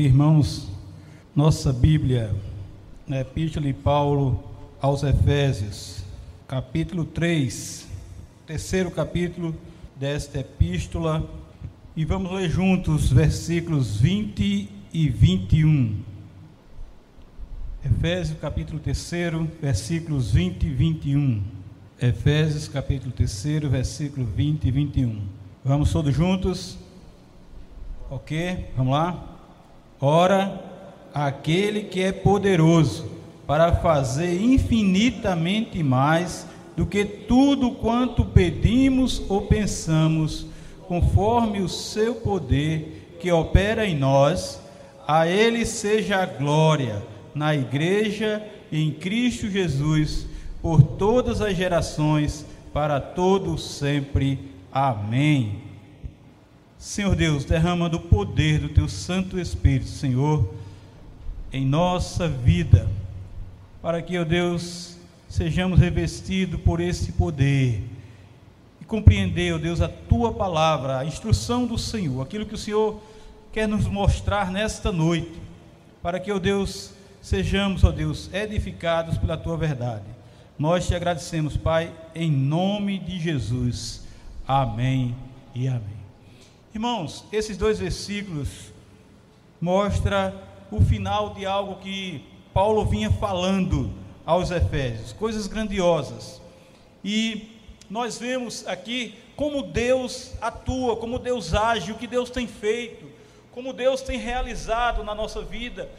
abrir, irmãos, nossa Bíblia, na Epístola de Paulo aos Efésios, capítulo 3, terceiro capítulo desta epístola, e vamos ler juntos versículos 20 e 21. Efésios, capítulo 3, versículos 20 e 21. Efésios, capítulo 3, versículo 20 e 21. Vamos todos juntos? Ok? Vamos lá? Ora, aquele que é poderoso para fazer infinitamente mais do que tudo quanto pedimos ou pensamos, conforme o seu poder que opera em nós, a ele seja a glória na igreja em Cristo Jesus por todas as gerações, para todos sempre. Amém. Senhor Deus, derrama do poder do teu Santo Espírito, Senhor, em nossa vida, para que, ó Deus, sejamos revestidos por esse poder e compreender, ó Deus, a tua palavra, a instrução do Senhor, aquilo que o Senhor quer nos mostrar nesta noite, para que, ó Deus, sejamos, ó Deus, edificados pela tua verdade. Nós te agradecemos, Pai, em nome de Jesus. Amém e amém. Irmãos, esses dois versículos mostram o final de algo que Paulo vinha falando aos Efésios, coisas grandiosas. E nós vemos aqui como Deus atua, como Deus age, o que Deus tem feito, como Deus tem realizado na nossa vida,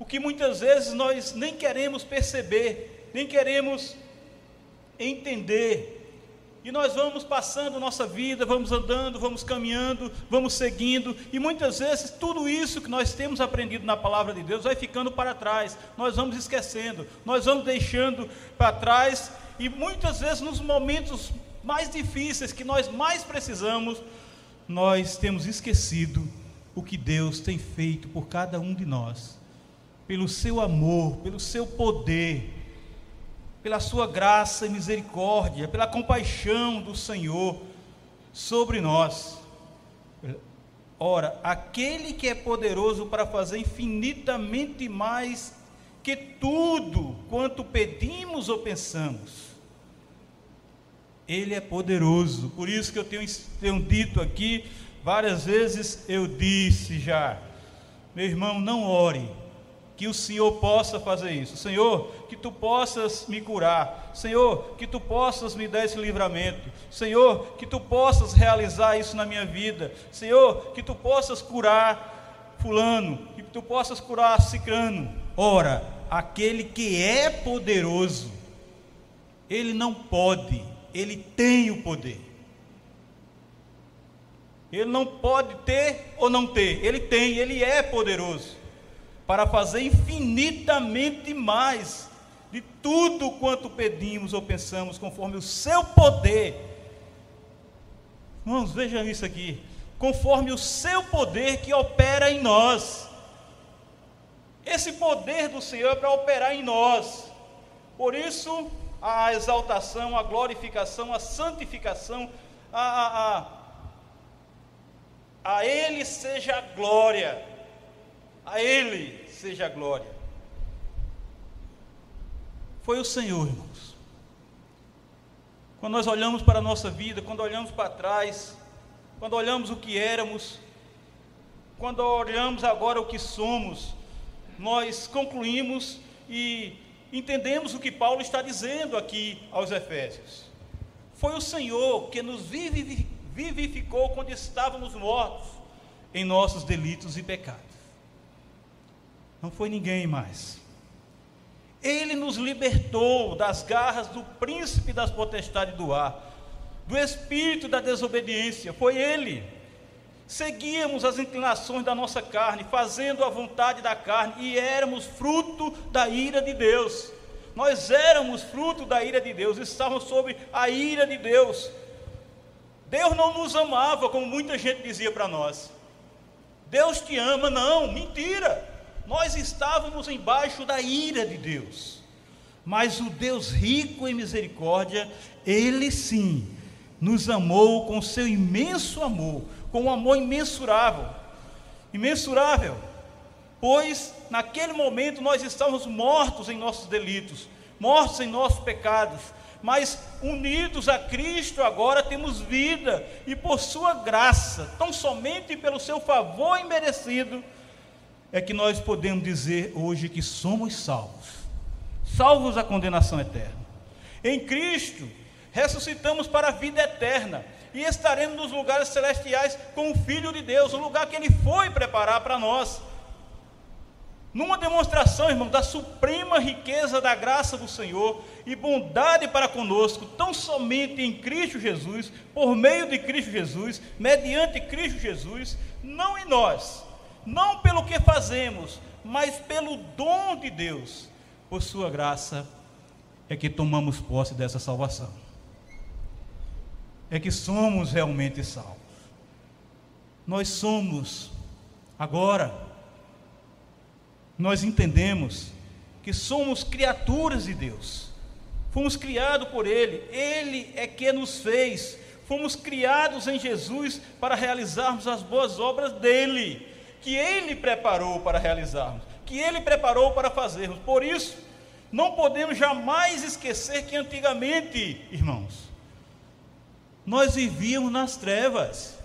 o que muitas vezes nós nem queremos perceber, nem queremos entender. E nós vamos passando nossa vida, vamos andando, vamos caminhando, vamos seguindo, e muitas vezes tudo isso que nós temos aprendido na palavra de Deus vai ficando para trás, nós vamos esquecendo, nós vamos deixando para trás, e muitas vezes nos momentos mais difíceis que nós mais precisamos, nós temos esquecido o que Deus tem feito por cada um de nós, pelo seu amor, pelo seu poder pela sua graça e misericórdia, pela compaixão do Senhor sobre nós. Ora, aquele que é poderoso para fazer infinitamente mais que tudo quanto pedimos ou pensamos. Ele é poderoso. Por isso que eu tenho, tenho dito aqui, várias vezes eu disse já, meu irmão, não ore que o Senhor possa fazer isso. Senhor, que tu possas me curar. Senhor, que tu possas me dar esse livramento. Senhor, que tu possas realizar isso na minha vida. Senhor, que tu possas curar fulano, que tu possas curar cicrano. Ora, aquele que é poderoso, ele não pode, ele tem o poder. Ele não pode ter ou não ter, ele tem, ele é poderoso para fazer infinitamente mais de tudo quanto pedimos ou pensamos, conforme o seu poder. Irmãos, vejam isso aqui. Conforme o seu poder que opera em nós. Esse poder do Senhor é para operar em nós. Por isso, a exaltação, a glorificação, a santificação, a, a, a, a Ele seja a glória a Ele seja a glória. Foi o Senhor, irmãos. Quando nós olhamos para a nossa vida, quando olhamos para trás, quando olhamos o que éramos, quando olhamos agora o que somos, nós concluímos e entendemos o que Paulo está dizendo aqui aos Efésios. Foi o Senhor que nos vivificou quando estávamos mortos em nossos delitos e pecados. Não foi ninguém mais. Ele nos libertou das garras do príncipe das potestades do ar, do espírito da desobediência. Foi Ele. Seguíamos as inclinações da nossa carne, fazendo a vontade da carne, e éramos fruto da ira de Deus. Nós éramos fruto da ira de Deus, estávamos sob a ira de Deus. Deus não nos amava, como muita gente dizia para nós. Deus te ama, não, mentira. Nós estávamos embaixo da ira de Deus, mas o Deus rico em misericórdia, Ele sim nos amou com seu imenso amor, com um amor imensurável, imensurável. pois naquele momento nós estávamos mortos em nossos delitos, mortos em nossos pecados, mas unidos a Cristo agora temos vida, e por Sua graça, tão somente pelo Seu favor imerecido, é que nós podemos dizer hoje que somos salvos, salvos da condenação eterna. Em Cristo, ressuscitamos para a vida eterna e estaremos nos lugares celestiais com o Filho de Deus, o lugar que Ele foi preparar para nós. Numa demonstração, irmão, da suprema riqueza da graça do Senhor e bondade para conosco, tão somente em Cristo Jesus, por meio de Cristo Jesus, mediante Cristo Jesus, não em nós, não pelo que fazemos, mas pelo dom de Deus, por Sua graça, é que tomamos posse dessa salvação. É que somos realmente salvos. Nós somos, agora, nós entendemos que somos criaturas de Deus. Fomos criados por Ele, Ele é que nos fez. Fomos criados em Jesus para realizarmos as boas obras dele que Ele preparou para realizarmos, que Ele preparou para fazermos. Por isso, não podemos jamais esquecer que antigamente, irmãos, nós vivíamos nas trevas.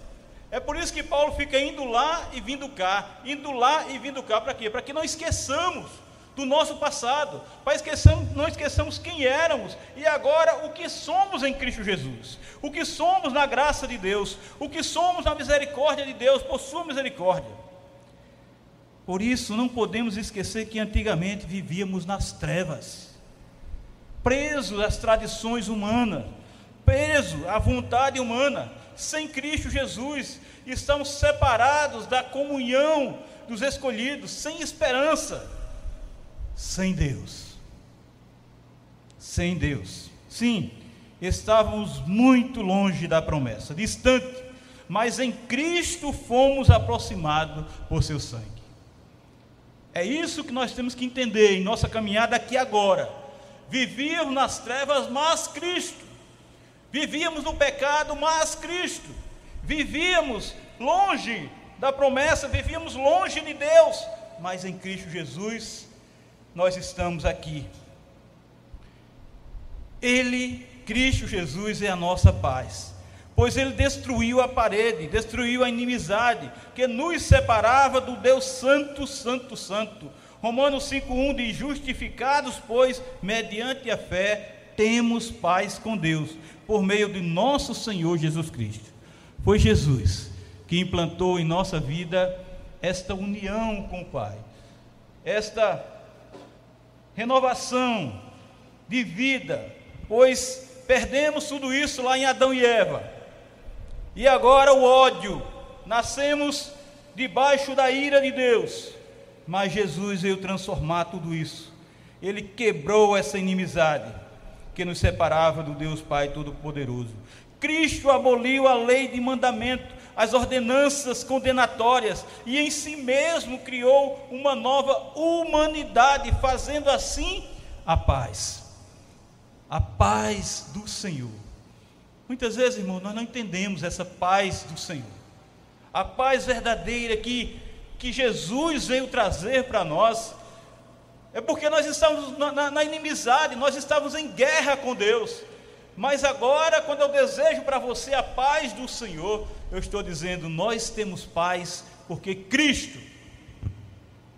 É por isso que Paulo fica indo lá e vindo cá, indo lá e vindo cá, para quê? Para que não esqueçamos do nosso passado, para esqueçamos, não esqueçamos quem éramos e agora o que somos em Cristo Jesus, o que somos na graça de Deus, o que somos na misericórdia de Deus, por Sua misericórdia. Por isso, não podemos esquecer que antigamente vivíamos nas trevas, presos às tradições humanas, presos à vontade humana, sem Cristo Jesus, estamos separados da comunhão dos escolhidos, sem esperança, sem Deus. Sem Deus. Sim, estávamos muito longe da promessa, distante, mas em Cristo fomos aproximados por seu sangue. É isso que nós temos que entender em nossa caminhada aqui agora. Vivíamos nas trevas, mas Cristo. Vivíamos no pecado, mas Cristo. Vivíamos longe da promessa, vivíamos longe de Deus, mas em Cristo Jesus nós estamos aqui. Ele, Cristo Jesus, é a nossa paz pois ele destruiu a parede, destruiu a inimizade que nos separava do Deus Santo, Santo, Santo. Romanos 5,1 diz: Justificados, pois, mediante a fé, temos paz com Deus, por meio de nosso Senhor Jesus Cristo. Foi Jesus que implantou em nossa vida esta união com o Pai, esta renovação de vida, pois perdemos tudo isso lá em Adão e Eva e agora o ódio. Nascemos debaixo da ira de Deus, mas Jesus veio transformar tudo isso. Ele quebrou essa inimizade que nos separava do Deus Pai Todo-Poderoso. Cristo aboliu a lei de mandamento, as ordenanças condenatórias e em si mesmo criou uma nova humanidade, fazendo assim a paz. A paz do Senhor Muitas vezes, irmão, nós não entendemos essa paz do Senhor. A paz verdadeira que, que Jesus veio trazer para nós. É porque nós estávamos na, na, na inimizade, nós estávamos em guerra com Deus. Mas agora, quando eu desejo para você a paz do Senhor, eu estou dizendo: nós temos paz porque Cristo,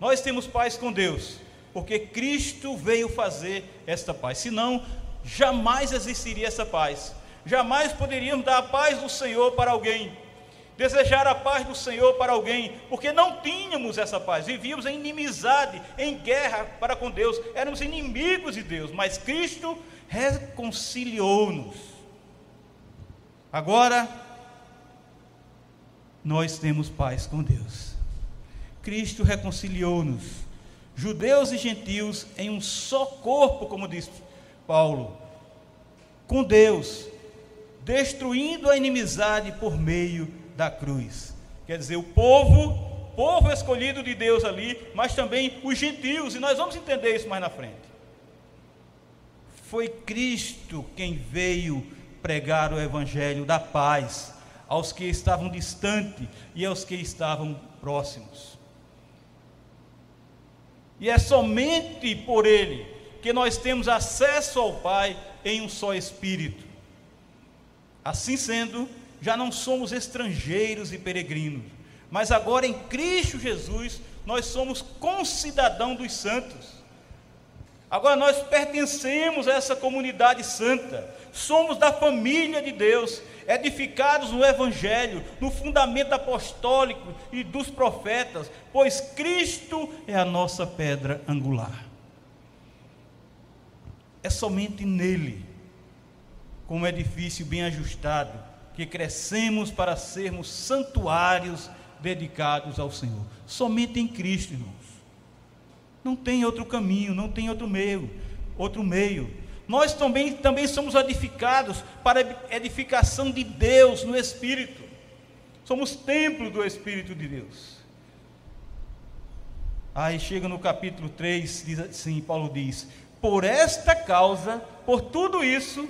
nós temos paz com Deus, porque Cristo veio fazer esta paz. Senão, jamais existiria essa paz jamais poderíamos dar a paz do Senhor para alguém, desejar a paz do Senhor para alguém, porque não tínhamos essa paz, vivíamos em inimizade, em guerra para com Deus, éramos inimigos de Deus, mas Cristo reconciliou-nos. Agora, nós temos paz com Deus. Cristo reconciliou-nos, judeus e gentios, em um só corpo, como diz Paulo, com Deus, destruindo a inimizade por meio da cruz. Quer dizer, o povo, povo escolhido de Deus ali, mas também os gentios, e nós vamos entender isso mais na frente. Foi Cristo quem veio pregar o evangelho da paz aos que estavam distantes e aos que estavam próximos. E é somente por Ele que nós temos acesso ao Pai em um só Espírito. Assim sendo, já não somos estrangeiros e peregrinos, mas agora em Cristo Jesus nós somos concidadão dos santos. Agora nós pertencemos a essa comunidade santa, somos da família de Deus, edificados no Evangelho, no fundamento apostólico e dos profetas, pois Cristo é a nossa pedra angular. É somente nele, como edifício bem ajustado, que crescemos para sermos santuários dedicados ao Senhor. Somente em Cristo, irmãos. Não tem outro caminho, não tem outro meio, outro meio. Nós também, também somos edificados para edificação de Deus no Espírito. Somos templo do Espírito de Deus. Aí chega no capítulo 3, diz assim, Paulo diz: Por esta causa, por tudo isso,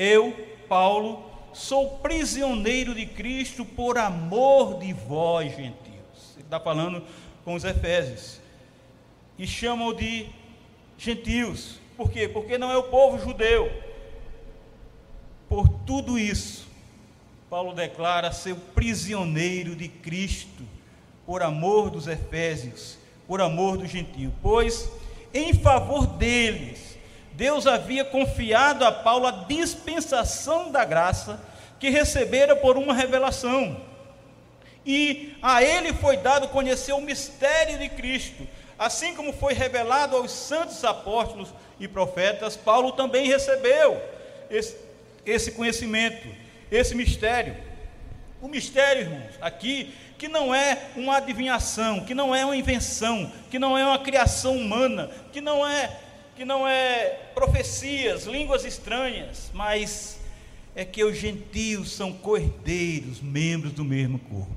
eu, Paulo, sou prisioneiro de Cristo por amor de vós, gentios. Ele está falando com os Efésios. E chamam de gentios. Por quê? Porque não é o povo judeu. Por tudo isso, Paulo declara ser prisioneiro de Cristo, por amor dos Efésios, por amor do gentio. Pois, em favor deles, Deus havia confiado a Paulo a dispensação da graça que recebera por uma revelação. E a ele foi dado conhecer o mistério de Cristo, assim como foi revelado aos santos apóstolos e profetas, Paulo também recebeu esse, conhecimento, esse mistério. O mistério, irmãos, aqui, que não é uma adivinhação, que não é uma invenção, que não é uma criação humana, que não é que não é profecias, línguas estranhas, mas é que os gentios são cordeiros, membros do mesmo corpo.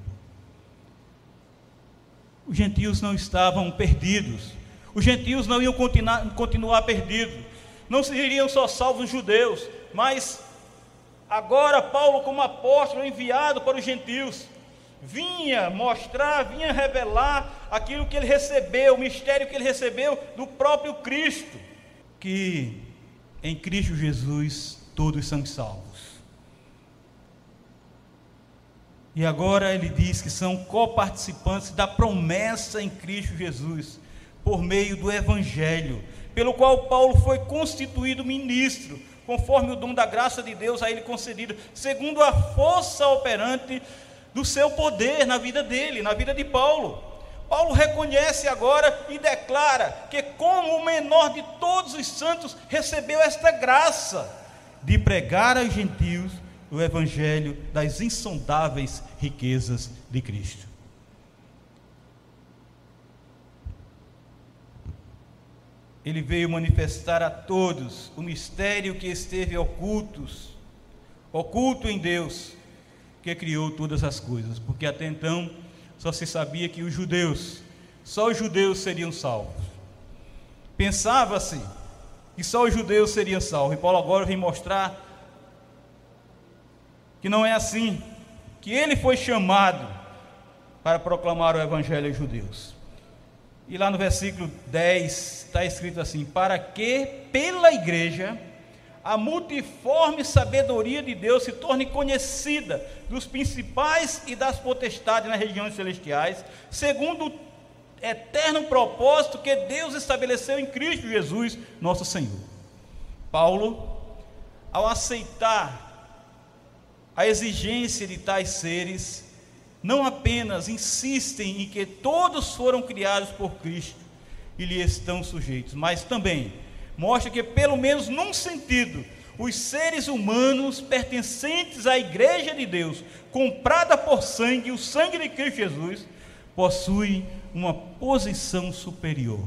Os gentios não estavam perdidos, os gentios não iam continuar, continuar perdidos, não seriam só salvos os judeus, mas agora Paulo, como apóstolo enviado para os gentios, vinha mostrar, vinha revelar aquilo que ele recebeu, o mistério que ele recebeu do próprio Cristo que em Cristo Jesus todos são salvos. E agora ele diz que são coparticipantes da promessa em Cristo Jesus, por meio do Evangelho, pelo qual Paulo foi constituído ministro, conforme o dom da graça de Deus a ele concedido, segundo a força operante do seu poder na vida dele, na vida de Paulo. Paulo reconhece agora e declara que, como o menor de todos os santos, recebeu esta graça de pregar aos gentios o evangelho das insondáveis riquezas de Cristo. Ele veio manifestar a todos o mistério que esteve ocultos, oculto em Deus, que criou todas as coisas, porque até então só se sabia que os judeus, só os judeus seriam salvos. Pensava-se que só os judeus seriam salvos. E Paulo agora vem mostrar que não é assim, que ele foi chamado para proclamar o evangelho aos judeus. E lá no versículo 10 está escrito assim: Para que pela igreja a multiforme sabedoria de Deus se torne conhecida dos principais e das potestades nas regiões celestiais, segundo o eterno propósito que Deus estabeleceu em Cristo Jesus, nosso Senhor. Paulo, ao aceitar a exigência de tais seres, não apenas insistem em que todos foram criados por Cristo e lhe estão sujeitos, mas também mostra que, pelo menos num sentido, os seres humanos pertencentes à Igreja de Deus, comprada por sangue, o sangue de Cristo Jesus, possuem uma posição superior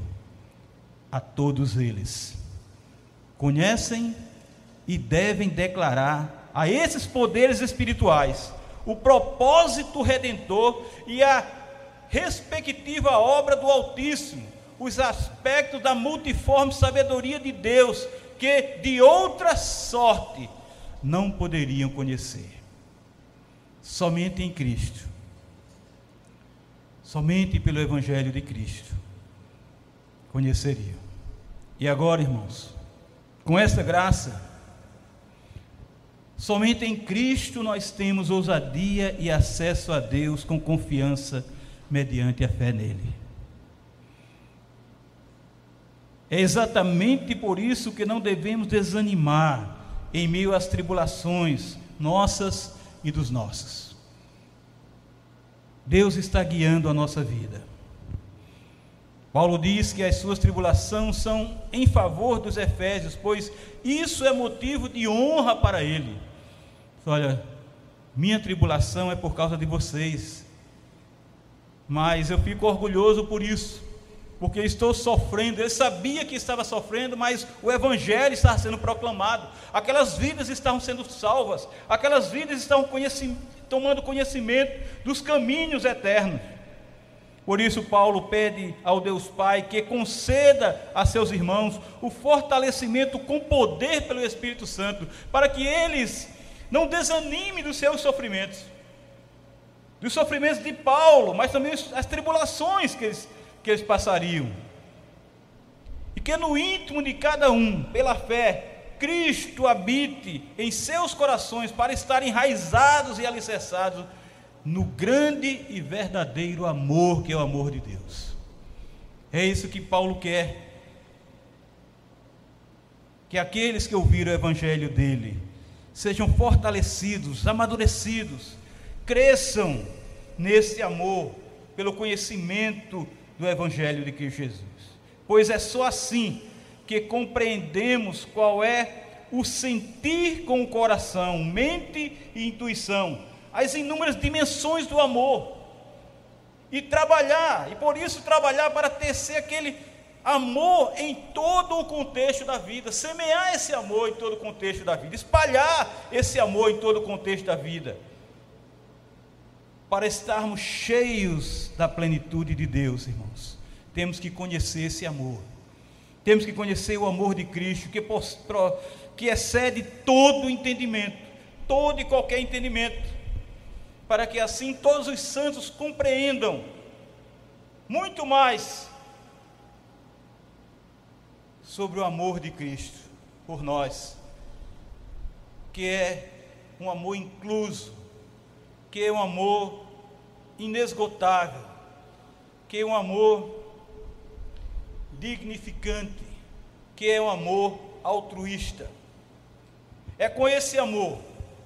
a todos eles. Conhecem e devem declarar a esses poderes espirituais o propósito redentor e a respectiva obra do Altíssimo os aspectos da multiforme sabedoria de Deus, que de outra sorte não poderiam conhecer. Somente em Cristo, somente pelo Evangelho de Cristo, conheceriam. E agora, irmãos, com esta graça, somente em Cristo nós temos ousadia e acesso a Deus com confiança mediante a fé nele. É exatamente por isso que não devemos desanimar em meio às tribulações nossas e dos nossos. Deus está guiando a nossa vida. Paulo diz que as suas tribulações são em favor dos Efésios, pois isso é motivo de honra para ele. Olha, minha tribulação é por causa de vocês, mas eu fico orgulhoso por isso, porque estou sofrendo. Ele sabia que estava sofrendo, mas o Evangelho estava sendo proclamado, aquelas vidas estavam sendo salvas, aquelas vidas estavam conheci tomando conhecimento dos caminhos eternos. Por isso, Paulo pede ao Deus Pai que conceda a seus irmãos o fortalecimento com poder pelo Espírito Santo, para que eles não desanimem dos seus sofrimentos dos sofrimentos de Paulo, mas também as tribulações que eles, que eles passariam. E que no íntimo de cada um, pela fé, Cristo habite em seus corações para estar enraizados e alicerçados no grande e verdadeiro amor que é o amor de Deus. É isso que Paulo quer. Que aqueles que ouviram o evangelho dele sejam fortalecidos, amadurecidos, cresçam nesse amor, pelo conhecimento do Evangelho de Cristo Jesus. Pois é só assim que compreendemos qual é o sentir com o coração, mente e intuição, as inúmeras dimensões do amor. E trabalhar, e por isso trabalhar para tecer aquele amor em todo o contexto da vida, semear esse amor em todo o contexto da vida, espalhar esse amor em todo o contexto da vida para estarmos cheios da plenitude de Deus, irmãos, temos que conhecer esse amor. Temos que conhecer o amor de Cristo, que, que excede todo entendimento, todo e qualquer entendimento, para que assim todos os santos compreendam muito mais sobre o amor de Cristo por nós, que é um amor incluso, que é um amor inesgotável, que é um amor dignificante, que é um amor altruísta. É com esse amor,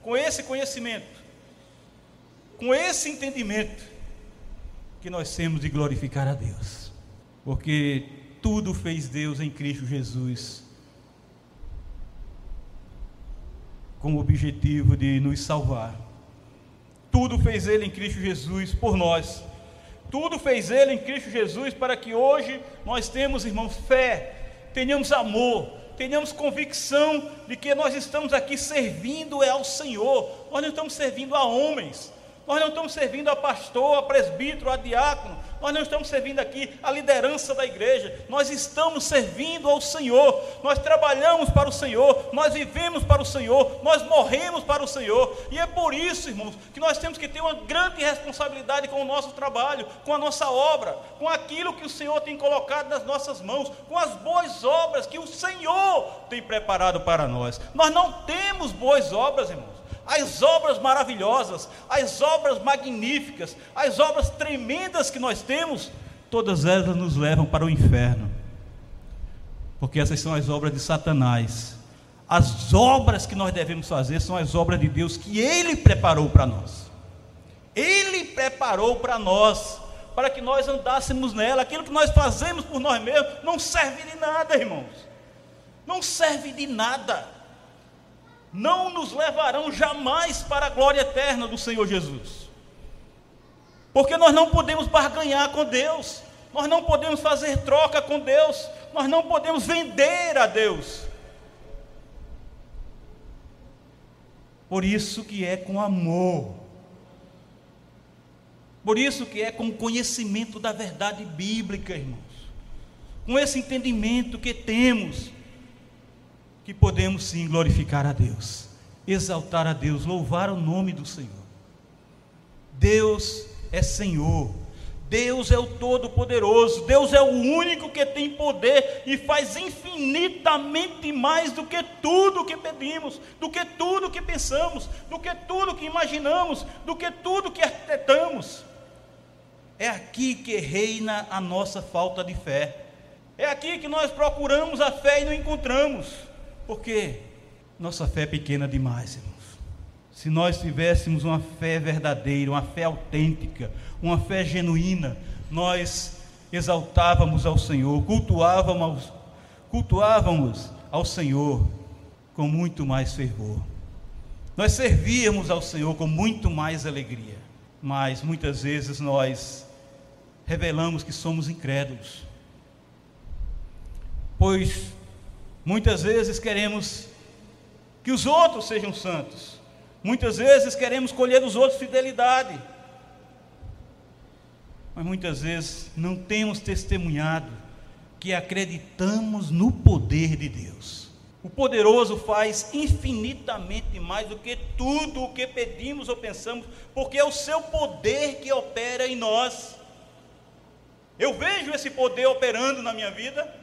com esse conhecimento, com esse entendimento, que nós temos de glorificar a Deus, porque tudo fez Deus em Cristo Jesus, com o objetivo de nos salvar tudo fez Ele em Cristo Jesus por nós. Tudo fez Ele em Cristo Jesus para que hoje nós temos, irmãos, fé, tenhamos amor, tenhamos convicção de que nós estamos aqui servindo é ao Senhor, nós não estamos servindo a homens, nós não estamos servindo a pastor, a presbítero, a diácono, nós não estamos servindo aqui a liderança da igreja, nós estamos servindo ao Senhor, nós trabalhamos para o Senhor, nós vivemos para o Senhor, nós morremos para o Senhor, e é por isso, irmãos, que nós temos que ter uma grande responsabilidade com o nosso trabalho, com a nossa obra, com aquilo que o Senhor tem colocado nas nossas mãos, com as boas obras que o Senhor tem preparado para nós. Nós não temos boas obras, irmãos as obras maravilhosas, as obras magníficas, as obras tremendas que nós temos, todas elas nos levam para o inferno. Porque essas são as obras de Satanás. As obras que nós devemos fazer são as obras de Deus que Ele preparou para nós. Ele preparou para nós, para que nós andássemos nela. Aquilo que nós fazemos por nós mesmos não serve de nada, irmãos. Não serve de nada não nos levarão jamais para a glória eterna do Senhor Jesus. Porque nós não podemos barganhar com Deus, nós não podemos fazer troca com Deus, nós não podemos vender a Deus. Por isso que é com amor. Por isso que é com conhecimento da verdade bíblica, irmãos. Com esse entendimento que temos que podemos sim glorificar a Deus, exaltar a Deus, louvar o nome do Senhor. Deus é Senhor, Deus é o Todo-Poderoso, Deus é o único que tem poder e faz infinitamente mais do que tudo que pedimos, do que tudo que pensamos, do que tudo que imaginamos, do que tudo que arquitetamos. É aqui que reina a nossa falta de fé. É aqui que nós procuramos a fé e não encontramos. Por quê? Nossa fé é pequena demais, irmãos. Se nós tivéssemos uma fé verdadeira, uma fé autêntica, uma fé genuína, nós exaltávamos ao Senhor, cultuávamos, cultuávamos ao Senhor com muito mais fervor. Nós servíamos ao Senhor com muito mais alegria, mas muitas vezes nós revelamos que somos incrédulos, pois muitas vezes queremos que os outros sejam santos, muitas vezes queremos colher dos outros fidelidade, mas muitas vezes não temos testemunhado que acreditamos no poder de Deus. O poderoso faz infinitamente mais do que tudo o que pedimos ou pensamos, porque é o seu poder que opera em nós. Eu vejo esse poder operando na minha vida,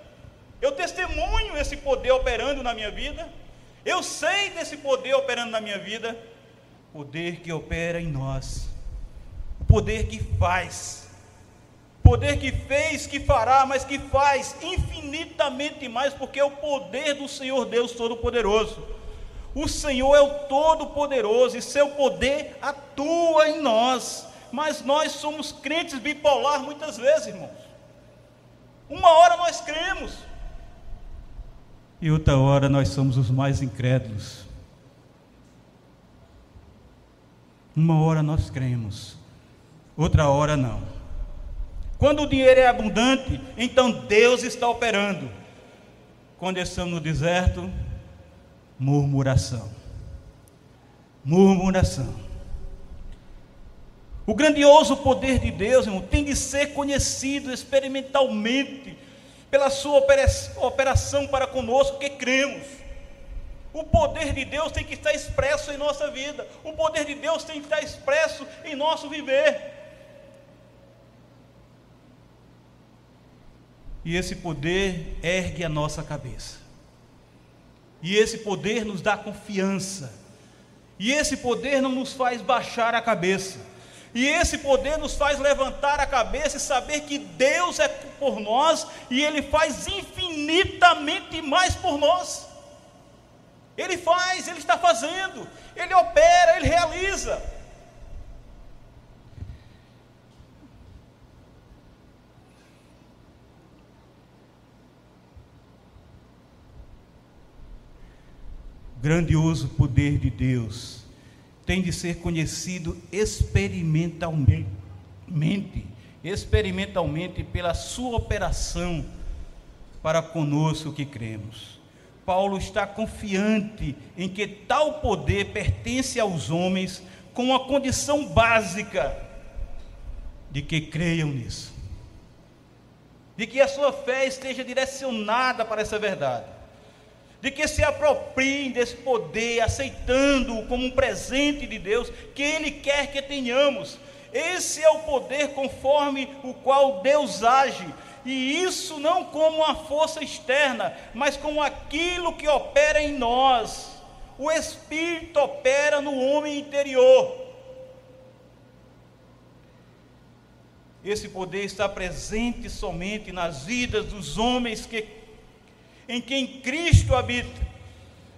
eu testemunho esse poder operando na minha vida, eu sei desse poder operando na minha vida, poder que opera em nós, poder que faz. Poder que fez, que fará, mas que faz infinitamente mais, porque é o poder do Senhor Deus Todo-Poderoso. O Senhor é o Todo-Poderoso e seu poder atua em nós, mas nós somos crentes bipolar muitas vezes, irmãos. Uma hora nós cremos, e outra hora nós somos os mais incrédulos. Uma hora nós cremos, outra hora não. Quando o dinheiro é abundante, então Deus está operando. Quando estamos no deserto, murmuração. Murmuração. O grandioso poder de Deus, irmão, tem de ser conhecido experimentalmente pela sua operação para conosco que cremos. O poder de Deus tem que estar expresso em nossa vida. O poder de Deus tem que estar expresso em nosso viver. e esse poder ergue a nossa cabeça. E esse poder nos dá confiança. E esse poder não nos faz baixar a cabeça. E esse poder nos faz levantar a cabeça e saber que Deus é por nós e Ele faz infinitamente mais por nós. Ele faz, Ele está fazendo, Ele opera, Ele realiza. grandioso poder de Deus tem de ser conhecido experimentalmente, experimentalmente pela sua operação para conosco que cremos. Paulo está confiante em que tal poder pertence aos homens com a condição básica de que creiam nisso, de que a sua fé esteja direcionada para essa verdade de que se apropriem desse poder, aceitando-o como um presente de Deus, que Ele quer que tenhamos. Esse é o poder conforme o qual Deus age, e isso não como uma força externa, mas como aquilo que opera em nós. O Espírito opera no homem interior. Esse poder está presente somente nas vidas dos homens que em quem Cristo habita.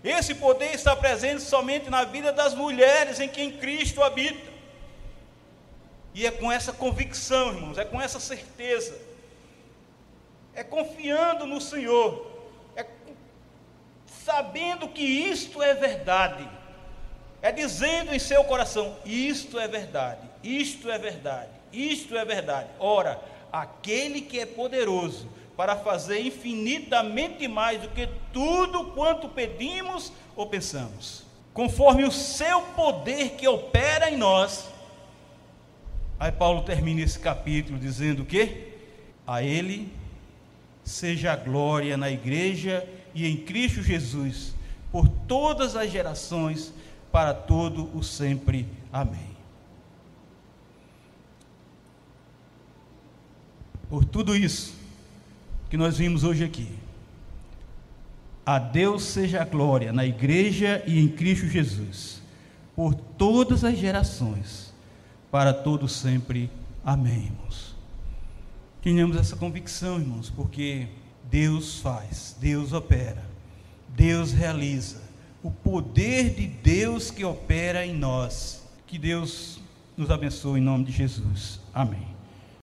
Esse poder está presente somente na vida das mulheres em quem Cristo habita. E é com essa convicção, irmãos, é com essa certeza, é confiando no Senhor, é sabendo que isto é verdade, é dizendo em seu coração: isto é verdade, isto é verdade, isto é verdade. Ora, aquele que é poderoso para fazer infinitamente mais do que tudo quanto pedimos ou pensamos, conforme o seu poder que opera em nós. Aí Paulo termina esse capítulo dizendo que a ele seja a glória na igreja e em Cristo Jesus por todas as gerações para todo o sempre. Amém. por tudo isso que nós vimos hoje aqui. A Deus seja a glória na igreja e em Cristo Jesus, por todas as gerações, para todos sempre. Amém, irmãos. Tenhamos essa convicção, irmãos, porque Deus faz, Deus opera, Deus realiza. O poder de Deus que opera em nós. Que Deus nos abençoe em nome de Jesus. Amém.